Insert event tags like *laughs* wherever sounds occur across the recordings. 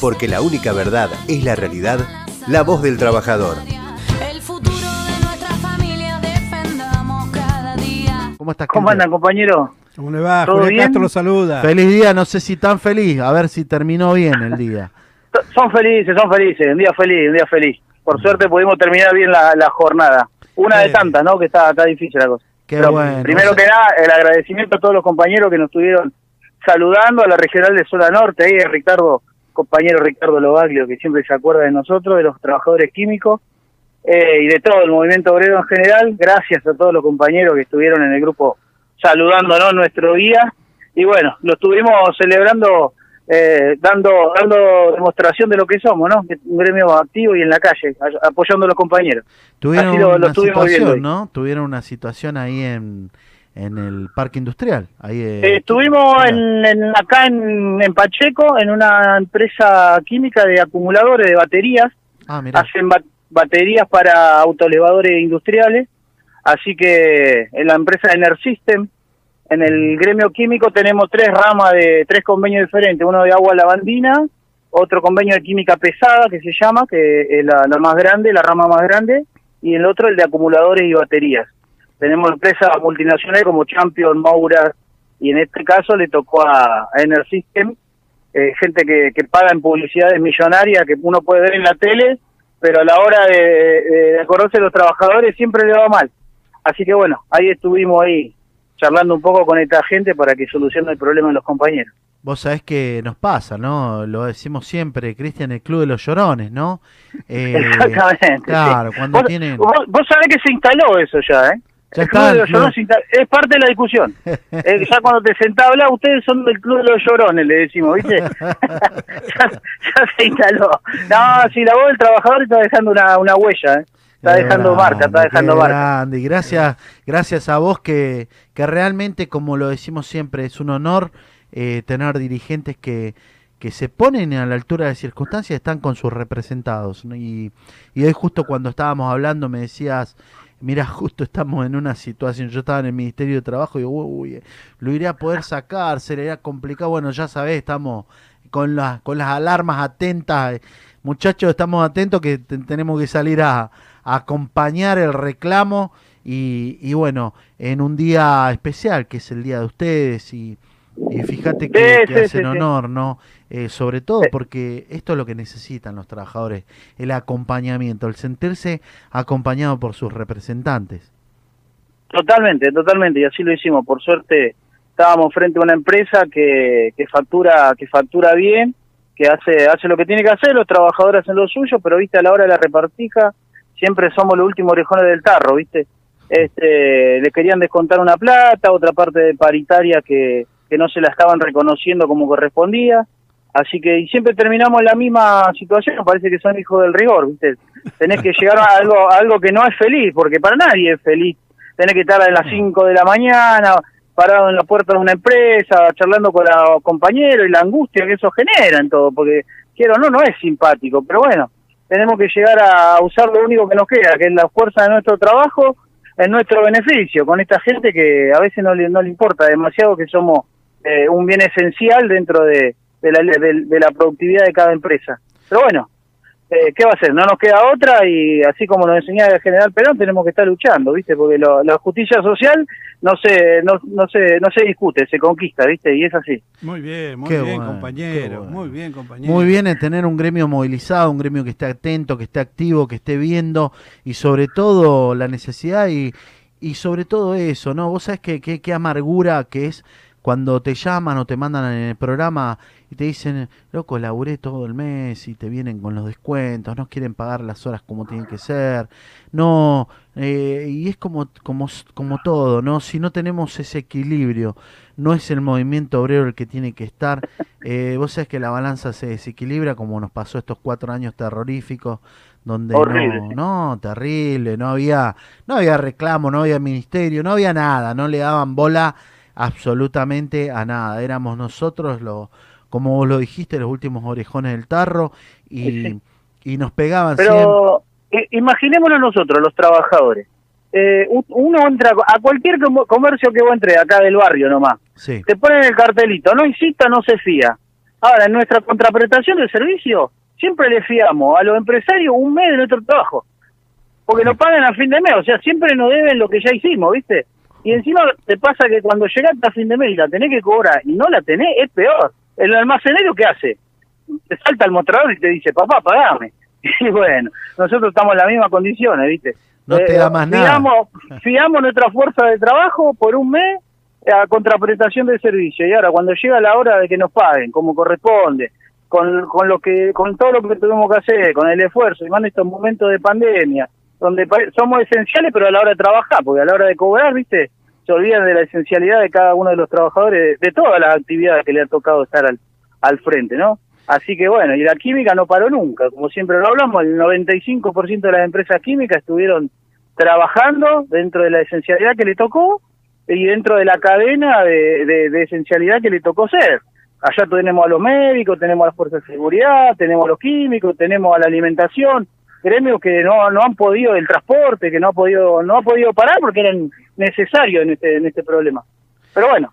porque la única verdad es la realidad, la voz del trabajador. El futuro de nuestra familia defendamos cada día. ¿Cómo estás? ¿Cómo andan, compañero? ¿Cómo le va? ¿Todo Julián bien? Castro lo saluda. Feliz día, no sé si tan feliz, a ver si terminó bien el día. *laughs* Son felices, son felices. Un día feliz, un día feliz. Por suerte pudimos terminar bien la, la jornada. Una de tantas, ¿no? Que está, está difícil la cosa. Qué Pero bueno. Primero que nada, el agradecimiento a todos los compañeros que nos estuvieron saludando, a la regional de Zona Norte, ahí a Ricardo, compañero Ricardo Lobaglio, que siempre se acuerda de nosotros, de los trabajadores químicos eh, y de todo el movimiento obrero en general. Gracias a todos los compañeros que estuvieron en el grupo saludándonos nuestro día. Y bueno, lo estuvimos celebrando, eh, dando, dando demostración de lo que somos, ¿no? Un gremio activo y en la calle, apoyando a los compañeros. Tuvieron Así lo- una situación. ¿no? Tuvieron una situación ahí en, en el parque industrial. Ahí, eh, Eh, estuvimos en, en- acá en, en Pacheco, en una empresa química de acumuladores de baterías. Ah. Hacen ba- baterías para autoelevadores industriales. Así que en la empresa Enersystem, en el gremio químico, tenemos tres ramas de tres convenios diferentes. Uno de agua lavandina, otro convenio de química pesada, que se llama, que es la, la más grande, la rama más grande, y el otro el de acumuladores y baterías. Tenemos empresas multinacionales como Champion, Maura, y en este caso le tocó a, a Enersystem, eh, gente que, que paga en publicidades millonarias que uno puede ver en la tele, pero a la hora de, de, de acordarse de los trabajadores siempre le va mal. Así que bueno, ahí estuvimos ahí charlando un poco con esta gente para que solucione el problema de los compañeros. Vos sabés que nos pasa, ¿no? Lo decimos siempre, Cristian, el Club de los Llorones, ¿no? *laughs* Eh, Exactamente. Claro, sí. cuando vos, tienen... vos, vos sabés que se instaló eso ya, ¿eh? Ya el club está de los llorones es parte de la discusión. *laughs* Eh, ya cuando te sentás a hablar, ustedes son del club de los llorones, le decimos, ¿viste? *laughs* *laughs* ya, ya se instaló. No, si la voz del trabajador está dejando una, una huella, ¿eh? Está Qué dejando grande, marca, está dejando marca. grande. Y gracias, gracias a vos que, que realmente, como lo decimos siempre, es un honor eh, tener dirigentes que, que se ponen a la altura de las circunstancias están con sus representados. ¿no? Y, y hoy justo cuando estábamos hablando me decías, mira, justo estamos en una situación, yo estaba en el Ministerio de Trabajo y digo, uy, lo iré a poder sacar, se le irá complicado. Bueno, ya sabés, estamos con las, con las alarmas atentas. eh, Muchachos, estamos atentos que te- tenemos que salir a, a acompañar el reclamo y, y bueno, en un día especial que es el día de ustedes y, y fíjate que, Sí, que sí, hacen sí, honor, ¿no? Eh, sobre todo porque esto es lo que necesitan los trabajadores, el acompañamiento, el sentirse acompañado por sus representantes. Totalmente, totalmente, y así lo hicimos. Por suerte estábamos frente a una empresa que, que factura que factura bien, que hace hace lo que tiene que hacer, los trabajadores hacen lo suyo, pero viste a la hora de la repartija siempre somos los últimos orejones del tarro, viste. Este, le querían descontar una plata, otra parte de paritaria que, que no se la estaban reconociendo como correspondía. Así que y siempre terminamos en la misma situación, parece que son hijos del rigor, ¿viste? Tenés que llegar a *laughs* algo, a algo que no es feliz, porque para nadie es feliz. Tenés que estar a las 5 de la mañana, parado en la puerta de una empresa, charlando con los compañeros y la angustia que eso genera en todo, porque quiero no, no es simpático, pero bueno, tenemos que llegar a usar lo único que nos queda, que es la fuerza de nuestro trabajo en nuestro beneficio, con esta gente que a veces no le, no le importa demasiado que somos eh, un bien esencial dentro de, de, la, de, de la productividad de cada empresa. Pero bueno, eh, ¿qué va a hacer? No nos queda otra y así como nos enseñaba el general Perón, tenemos que estar luchando, ¿viste? Porque lo- la justicia social no se, no, no, se, no se discute, se conquista, ¿viste? Y es así. Muy bien, muy Qué bien, bueno, compañero. bueno. Muy bien, compañero. Muy bien en tener un gremio movilizado, un gremio que esté atento, que esté activo, que esté viendo y sobre todo la necesidad y, y sobre todo eso, ¿no? Vos sabés que, que- qué amargura que es cuando te llaman o te mandan en el programa y te dicen, loco, laburé todo el mes y te vienen con los descuentos, no quieren pagar las horas como tienen que ser, no, eh, y es como, como, como todo, ¿no? Si no tenemos ese equilibrio, no es el movimiento obrero el que tiene que estar, eh, vos sabés que la balanza se desequilibra como nos pasó estos cuatro años terroríficos donde Horrible, no, no, terrible, no había, no había reclamo, no había ministerio, no había nada, no le daban bola absolutamente a nada, éramos nosotros los, como vos lo dijiste, los últimos orejones del tarro y, Sí. y nos pegaban. Pero imaginémonos nosotros, los trabajadores. Eh, uno entra a cualquier com- comercio que vos entre acá del barrio nomás. Sí, Te ponen el cartelito, no insista, no se fía. Ahora, en nuestra contraprestación de servicio, siempre le fiamos a los empresarios un mes de nuestro trabajo, porque nos pagan a fin de mes, o sea, siempre nos deben lo que ya hicimos, ¿viste? Y encima te pasa que cuando llegaste a fin de mes y la tenés que cobrar y no la tenés, es peor. El almacenero, ¿qué hace? Te salta al mostrador y te dice, papá, pagame. *laughs* Y bueno, nosotros estamos en las mismas condiciones, ¿viste? No te da más nada. fiamos, Fiamos nuestra fuerza de trabajo por un mes a contraprestación de servicio y ahora cuando llega la hora de que nos paguen como corresponde con, con lo que con todo lo que tuvimos que hacer con el esfuerzo y más en estos momentos de pandemia donde somos esenciales pero a la hora de trabajar porque a la hora de cobrar viste se olvidan de la esencialidad de cada uno de los trabajadores de, de todas las actividades que le ha tocado estar al, al frente no así que bueno y la química no paró nunca como siempre lo hablamos el 95% de las empresas químicas estuvieron trabajando dentro de la esencialidad que le tocó y dentro de la cadena de, de- de esencialidad que le tocó ser. Allá tenemos a los médicos, tenemos a las fuerzas de seguridad, tenemos a los químicos, tenemos a la alimentación, gremios que no, no han podido, el transporte, que no ha podido, no ha podido parar porque eran necesarios en este, en este problema. Pero bueno,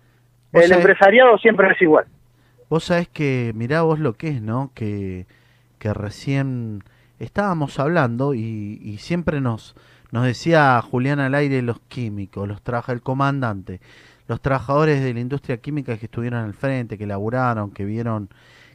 el sabés- empresariado siempre es igual. Vos sabés que, mirá vos lo que es, ¿no? Que, que recién estábamos hablando y, y siempre nos, nos decía Julián al aire los químicos, los trabaja el comandante, los trabajadores de la industria química que estuvieron al frente, que laburaron, que vieron,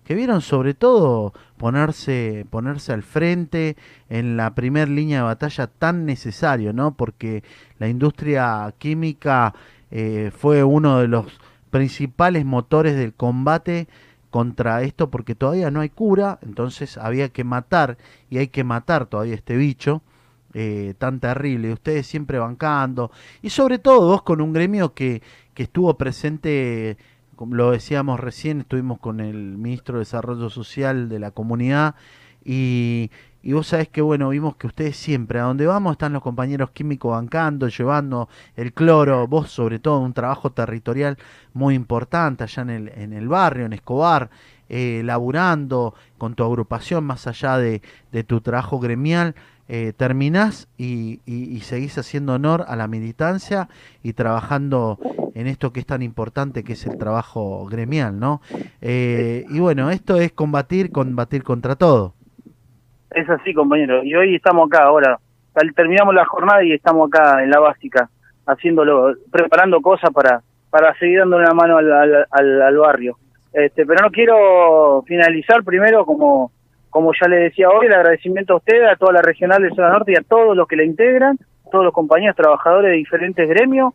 que vieron sobre todo ponerse, ponerse al frente en la primer línea de batalla tan necesario, ¿no? Porque la industria química eh, fue uno de los principales motores del combate contra esto porque todavía no hay cura, entonces había que matar y hay que matar todavía este bicho eh, tan terrible, ustedes siempre bancando y sobre todo vos con un gremio que, que estuvo presente, lo decíamos recién, estuvimos con el ministro de Desarrollo Social de la comunidad y, y vos sabés que bueno, vimos que ustedes siempre, a donde vamos están los compañeros químicos bancando, llevando el cloro, vos sobre todo un trabajo territorial muy importante allá en el, en el barrio, en Escobar, eh, laburando con tu agrupación más allá de, de tu trabajo gremial, eh, terminás y, y- seguís haciendo honor a la militancia y trabajando en esto que es tan importante que es el trabajo gremial, ¿no? Eh, y bueno, esto es combatir, combatir contra todo. Es así, compañero. Y hoy estamos acá ahora. Terminamos la jornada y estamos acá en la básica, haciéndolo, preparando cosas para para seguir dando una mano al- al barrio. Este, pero no quiero finalizar primero, como como ya le decía hoy, el agradecimiento a usted, a toda la regional de Zona Norte y a todos los que la integran, todos los compañeros trabajadores de diferentes gremios,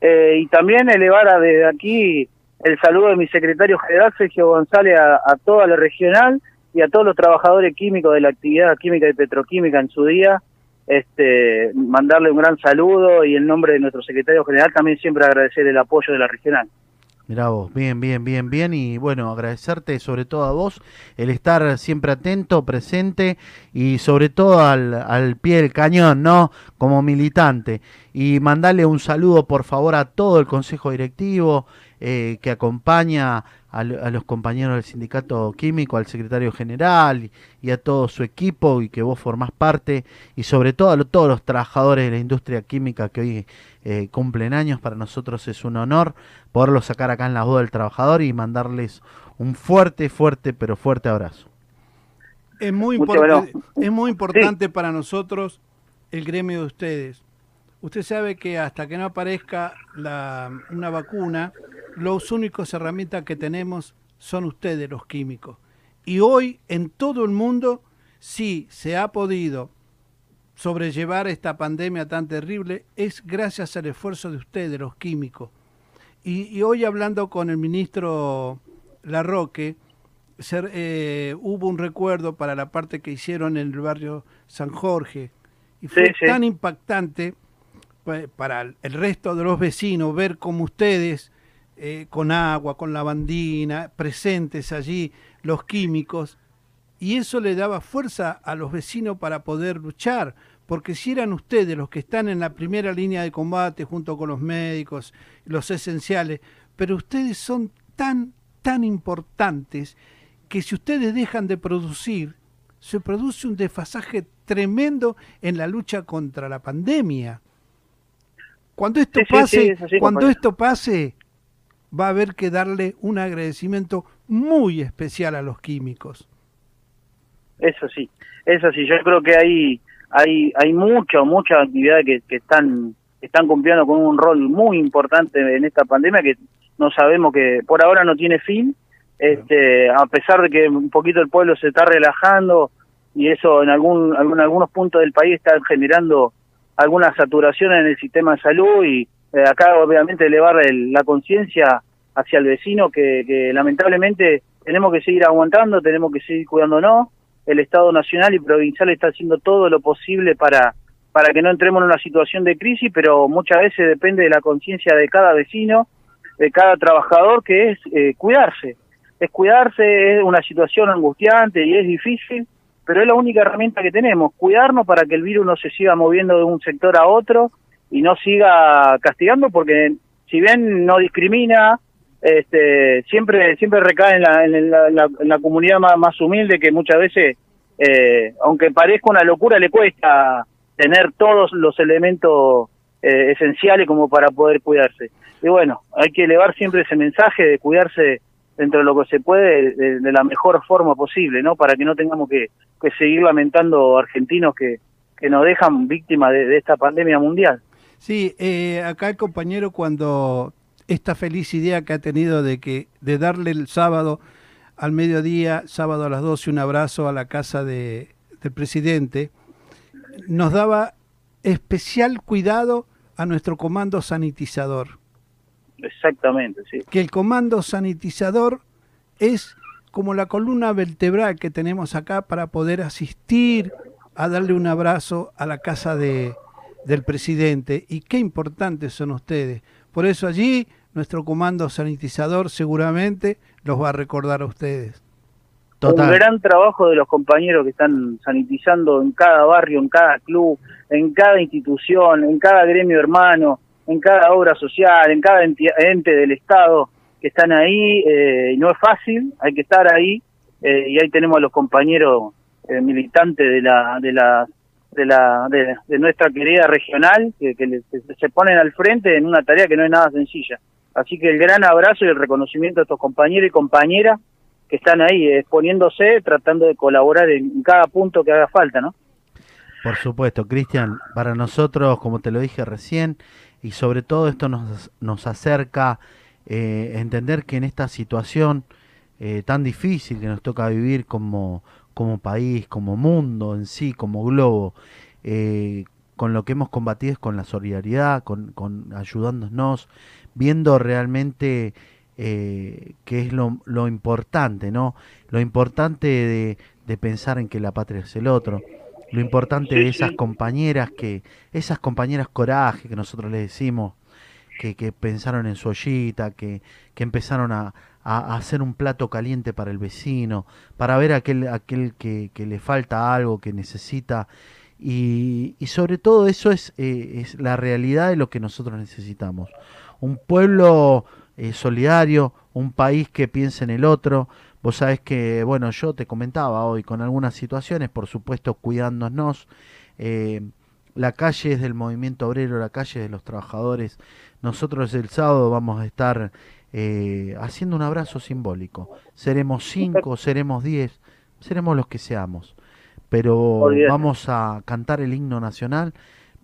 eh, y también elevar a- desde aquí el saludo de mi secretario general, Sergio González, a, a toda la regional y a todos los trabajadores químicos de la actividad química y petroquímica en su día, este, mandarle un gran saludo y en nombre de nuestro secretario general también siempre agradecer el apoyo de la regional. Mirá vos, bien, bien, bien, bien. Y bueno, agradecerte sobre todo a vos el estar siempre atento, presente y sobre todo al, al pie del cañón, ¿no? Como militante. Y mandarle un saludo, por favor, a todo el consejo directivo eh, que acompaña a, lo- a los compañeros del sindicato químico, al secretario general y, y a todo su equipo y que vos formás parte. Y sobre todo a lo- todos los trabajadores de la industria química que hoy eh, cumplen años. Para nosotros es un honor poderlo sacar acá en la voz del trabajador y mandarles un fuerte, fuerte, pero fuerte abrazo. Es muy, importante, es muy importante para nosotros el gremio de ustedes. Usted sabe que hasta que no aparezca la, una vacuna, los únicos herramientas que tenemos son ustedes, los químicos. Y hoy en todo el mundo sí se ha podido sobrellevar esta pandemia tan terrible, es gracias al esfuerzo de ustedes, los químicos. Y, y hoy hablando con el ministro Larroque, eh, hubo un recuerdo para la parte que hicieron en el barrio San Jorge. Y fue Sí, sí. tan impactante pues, para el el resto de los vecinos ver cómo ustedes, eh, con agua, con lavandina, presentes allí, los químicos, y eso le daba fuerza a los vecinos para poder luchar, porque si eran ustedes los que están en la primera línea de combate junto con los médicos, los esenciales, pero ustedes son tan, tan importantes que si ustedes dejan de producir, se produce un desfasaje tremendo en la lucha contra la pandemia. Cuando esto Sí, pase, sí, cuando compañero. esto pase, va a haber que darle un agradecimiento muy especial a los químicos. Eso sí, eso sí, yo creo que hay hay hay mucha mucha actividades que, que están están cumpliendo con un rol muy importante en esta pandemia que no sabemos que por ahora no tiene fin, este a pesar de que un poquito el pueblo se está relajando y eso en algún, algún algunos puntos del país está generando alguna saturación en el sistema de salud y eh, acá obviamente elevar el- la conciencia hacia el vecino que, que lamentablemente tenemos que seguir aguantando, tenemos que seguir cuidándonos. El Estado Nacional y Provincial está haciendo todo lo posible para, para que no entremos en una situación de crisis, pero muchas veces depende de la conciencia de cada vecino, de cada trabajador, que es eh, cuidarse. Es cuidarse, es una situación angustiante y es difícil, pero es la única herramienta que tenemos, cuidarnos para que el virus no se siga moviendo de un sector a otro y no siga castigando, porque si bien no discrimina, este, siempre siempre recae en la, en la, comunidad más, más humilde que muchas veces, eh, aunque parezca una locura, le cuesta tener todos los elementos eh, esenciales como para poder cuidarse. Y bueno, hay que elevar siempre ese mensaje de cuidarse dentro de lo que se puede de, la mejor forma posible, ¿no? Para que no tengamos que, que seguir lamentando argentinos que, que nos dejan víctimas de esta pandemia mundial. Sí, eh, acá el compañero cuando esta feliz idea que ha tenido de que de darle el sábado al mediodía, sábado a las 12, un abrazo a la casa de, del presidente, nos daba especial cuidado a nuestro comando sanitizador. Exactamente, sí. que el comando sanitizador es como la columna vertebral que tenemos acá para poder asistir a darle un abrazo a la casa de, del presidente. Y qué importantes son ustedes. Por eso allí nuestro comando sanitizador seguramente los va a recordar a ustedes. Un Total. gran trabajo de los compañeros que están sanitizando en cada barrio, en cada club, en cada institución, en cada gremio hermano, en cada obra social, en cada enti- ente del Estado que están ahí. eh, no es fácil, hay que estar ahí. eh, y ahí tenemos a los compañeros eh, militantes de la de la de la de, de nuestra querida regional que, se ponen al frente en una tarea que no es nada sencilla. Así que el gran abrazo y el reconocimiento a estos compañeros y compañeras que están ahí exponiéndose, tratando de colaborar en, cada punto que haga falta, ¿no? Por supuesto, Cristian, para nosotros, como te lo dije recién, y sobre todo esto nos, nos acerca eh, entender que en esta situación eh, tan difícil que nos toca vivir como, como país, como mundo en sí, como globo, eh, con lo que hemos combatido es con la solidaridad, con, con ayudándonos, viendo realmente eh, qué es lo, lo importante, ¿no? Lo importante de, de pensar en que la patria es el otro, lo importante de esas compañeras que, esas compañeras coraje que nosotros les decimos, que, que pensaron en su ollita, que, que empezaron a, a- hacer un plato caliente para el vecino, para ver aquel, aquel que, que le falta algo, que necesita. Y, y sobre todo eso es, eh, es la realidad de lo que nosotros necesitamos. Un pueblo eh, solidario, un país que piense en el otro. Vos sabés que, bueno, yo te comentaba hoy con algunas situaciones, por supuesto, cuidándonos. eh, la calle es del movimiento obrero, la calle es de los trabajadores. Nosotros el sábado vamos a estar eh, haciendo un abrazo simbólico. Seremos cinco, seremos diez, seremos los que seamos. Pero vamos a cantar el himno nacional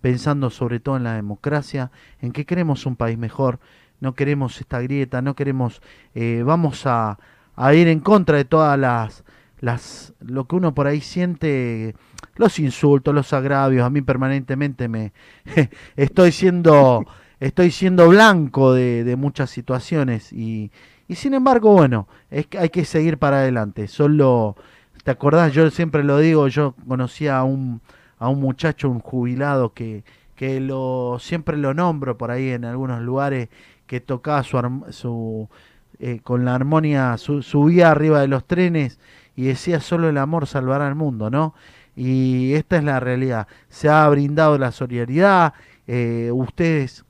pensando sobre todo en la democracia, en que queremos un país mejor, no queremos esta grieta, no queremos, eh, vamos a, a ir en contra de todas las, las, lo que uno por ahí siente, los insultos, los agravios, a mí permanentemente me *laughs* estoy siendo, estoy siendo blanco de, muchas situaciones y, y sin embargo, bueno, es que hay que seguir para adelante, solo, ¿te acordás? Yo siempre lo digo, yo conocía a un, a un muchacho, un jubilado que, que lo siempre lo nombro por ahí en algunos lugares que tocaba su, su eh, con la armonía su- subía arriba de los trenes y decía solo el amor salvará al mundo, ¿no? Y esta es la realidad. Se ha brindado la solidaridad, eh, ustedes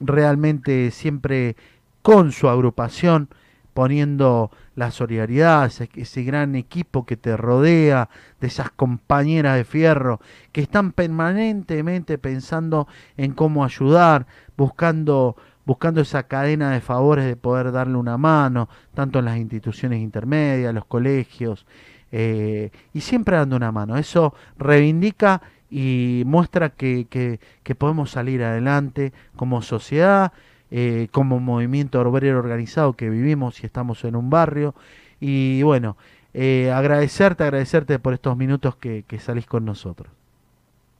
realmente siempre con su agrupación poniendo la solidaridad, ese, ese gran equipo que te rodea, de esas compañeras de fierro que están permanentemente pensando en cómo ayudar, buscando buscando esa cadena de favores de poder darle una mano, tanto en las instituciones intermedias, los colegios, eh, y siempre dando una mano. Eso reivindica y muestra que, que, podemos salir adelante como sociedad, eh, como movimiento obrero organizado que vivimos y estamos en un barrio. Y bueno, eh, agradecerte, agradecerte por estos minutos que, que salís con nosotros.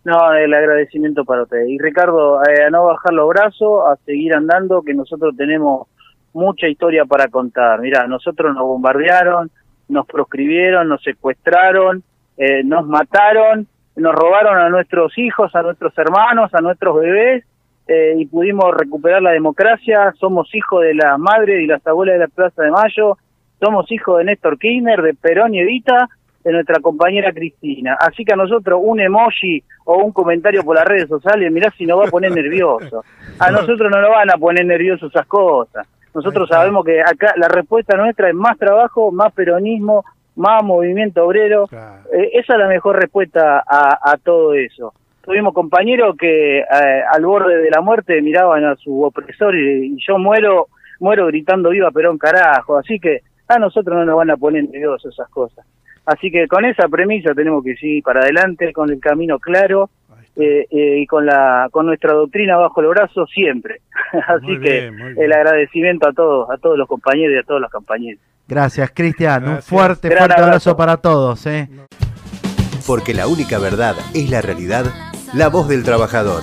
No, el agradecimiento para usted. Y Ricardo, eh, a no bajar los brazos, a seguir andando, que nosotros tenemos mucha historia para contar. Mira, nosotros nos bombardearon, nos proscribieron, nos secuestraron, eh, nos mataron, nos robaron a nuestros hijos, a nuestros hermanos, a nuestros bebés, eh, y pudimos recuperar la democracia. Somos hijos de la madre y las abuelas de la Plaza de Mayo, somos hijos de Néstor Kirchner, de Perón y Evita, de nuestra compañera Cristina. Así que a nosotros un emoji o un comentario por las redes sociales, mirá si nos va a poner nervioso. A *laughs* nosotros no nos van a poner nerviosos esas cosas. Nosotros sabemos que acá la respuesta nuestra es más trabajo, más peronismo, más movimiento obrero. Claro. Eh, esa es la mejor respuesta a, a todo eso. Tuvimos compañeros que eh, al borde de la muerte miraban a su opresor y, y yo muero muero gritando viva Perón carajo. Así que a nosotros no nos van a poner nerviosos esas cosas. Así que con esa premisa tenemos que seguir para adelante, con el camino claro. Eh, eh, y con la con nuestra doctrina bajo *laughs* el brazo siempre. Así que el agradecimiento a todos, a todos los compañeros y a todos los compañeros. Gracias, Cristian. Un fuerte, Gran fuerte abrazo abrazo. para todos. ¿eh? Porque la única verdad es la realidad, la voz del trabajador.